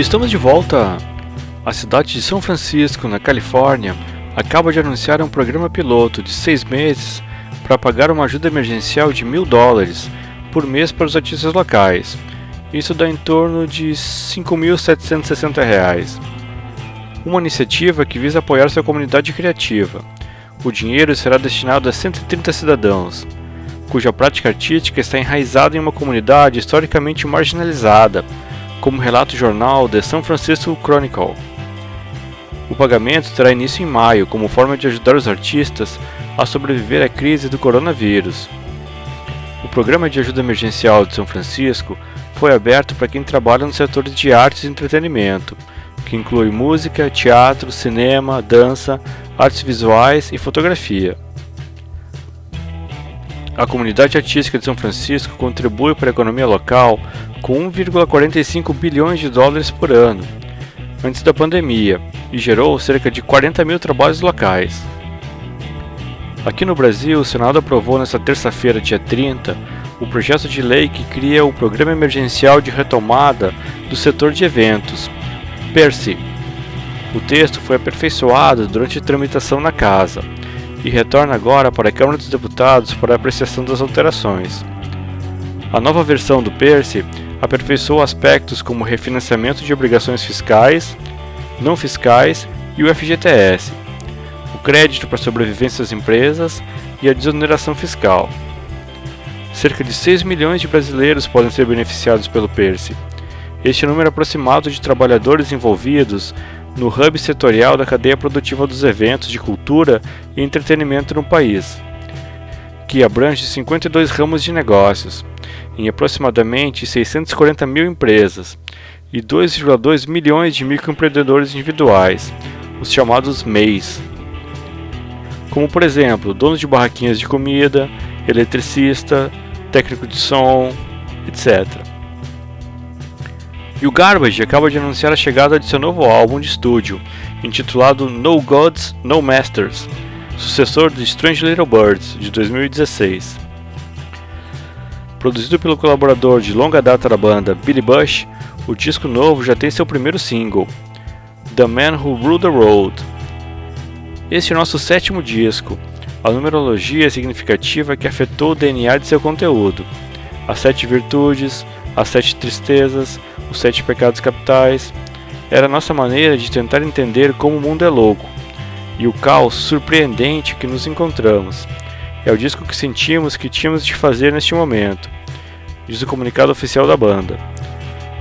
Estamos de volta. A cidade de São Francisco, na Califórnia, acaba de anunciar um programa piloto de seis meses para pagar uma ajuda emergencial de mil dólares por mês para os artistas locais. Isso dá em torno de R$ 5.760. Uma iniciativa que visa apoiar sua comunidade criativa. O dinheiro será destinado a 130 cidadãos, cuja prática artística está enraizada em uma comunidade historicamente marginalizada, como relata o jornal The San Francisco Chronicle. O pagamento terá início em maio como forma de ajudar os artistas a sobreviver à crise do coronavírus. O programa de ajuda emergencial de São Francisco foi aberto para quem trabalha no setor de artes e entretenimento, que inclui música, teatro, cinema, dança, artes visuais e fotografia. A comunidade artística de São Francisco contribui para a economia local com 1,45 bilhões de dólares por ano, antes da pandemia, e gerou cerca de 40 mil trabalhos locais. Aqui no Brasil, o Senado aprovou nesta terça-feira, dia 30, o projeto de lei que cria o Programa Emergencial de Retomada do Setor de Eventos, PERSE. O texto foi aperfeiçoado durante a tramitação na Casa e retorna agora para a Câmara dos Deputados para apreciação das alterações. A nova versão do PERSE aperfeiçoou aspectos como refinanciamento de obrigações fiscais, não fiscais e o FGTS, o crédito para sobrevivência das empresas e a desoneração fiscal. Cerca de 6 milhões de brasileiros podem ser beneficiados pelo PERSE. Este é número aproximado de trabalhadores envolvidos no hub setorial da cadeia produtiva dos eventos de cultura e entretenimento no país, que abrange 52 ramos de negócios, em aproximadamente 640 mil empresas e 2,2 milhões de microempreendedores individuais, os chamados MEIs. Como, por exemplo, donos de barraquinhas de comida, eletricista, técnico de som, etc. E o Garbage acaba de anunciar a chegada de seu novo álbum de estúdio, intitulado No Gods, No Masters, sucessor de Strange Little Birds, de 2016. Produzido pelo colaborador de longa data da banda, Billy Bush, o disco novo já tem seu primeiro single, The Man Who Ruled the Road. Este é o nosso sétimo disco, a numerologia significativa que afetou o DNA de seu conteúdo. As sete virtudes, as sete tristezas, os Sete Pecados Capitais, era nossa maneira de tentar entender como o mundo é louco e o caos surpreendente que nos encontramos. É o disco que sentimos que tínhamos de fazer neste momento, diz o comunicado oficial da banda.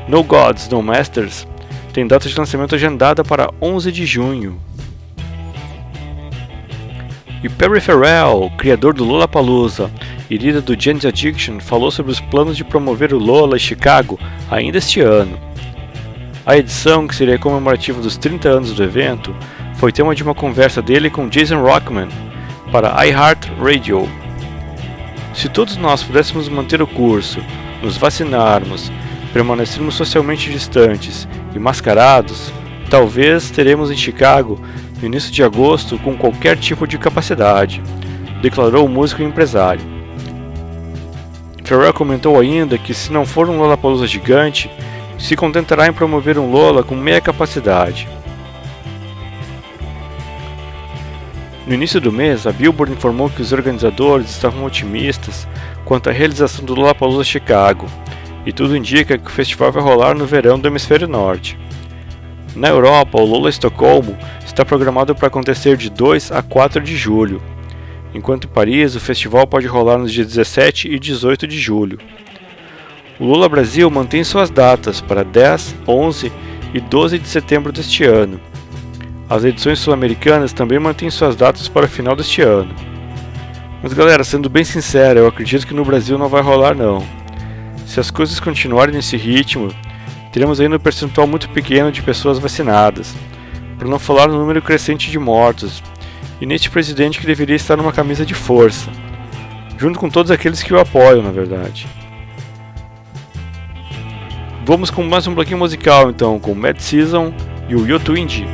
No Gods, No Masters tem data de lançamento agendada para 11 de junho. E Perry Farrell, criador do Lollapalooza e líder do Jane's Addiction, falou sobre os planos de promover o Lola em Chicago ainda este ano. A edição, que seria comemorativa dos 30 anos do evento, foi tema de uma conversa dele com Jason Rockman para iHeartRadio. Se todos nós pudéssemos manter o curso, nos vacinarmos, permanecermos socialmente distantes e mascarados, talvez teremos em Chicago no início de agosto com qualquer tipo de capacidade, declarou o músico e empresário. Ferrer comentou ainda que se não for um Lollapalooza gigante, se contentará em promover um Lola com meia capacidade. No início do mês, a Billboard informou que os organizadores estavam otimistas quanto à realização do Lollapalooza Chicago, e tudo indica que o festival vai rolar no verão do hemisfério norte. Na Europa, o Lola Estocolmo está programado para acontecer de 2 a 4 de julho, enquanto em Paris o festival pode rolar nos dias 17 e 18 de julho. O Lula Brasil mantém suas datas para 10, 11 e 12 de setembro deste ano. As edições sul-americanas também mantêm suas datas para o final deste ano. Mas galera, sendo bem sincero, eu acredito que no Brasil não vai rolar não. Se as coisas continuarem nesse ritmo, teremos ainda um percentual muito pequeno de pessoas vacinadas, para não falar no número crescente de mortos, e neste presidente que deveria estar numa camisa de força, junto com todos aqueles que o apoiam, na verdade. Vamos com mais um bloquinho musical então, com Mad Season e o Yoto Indie.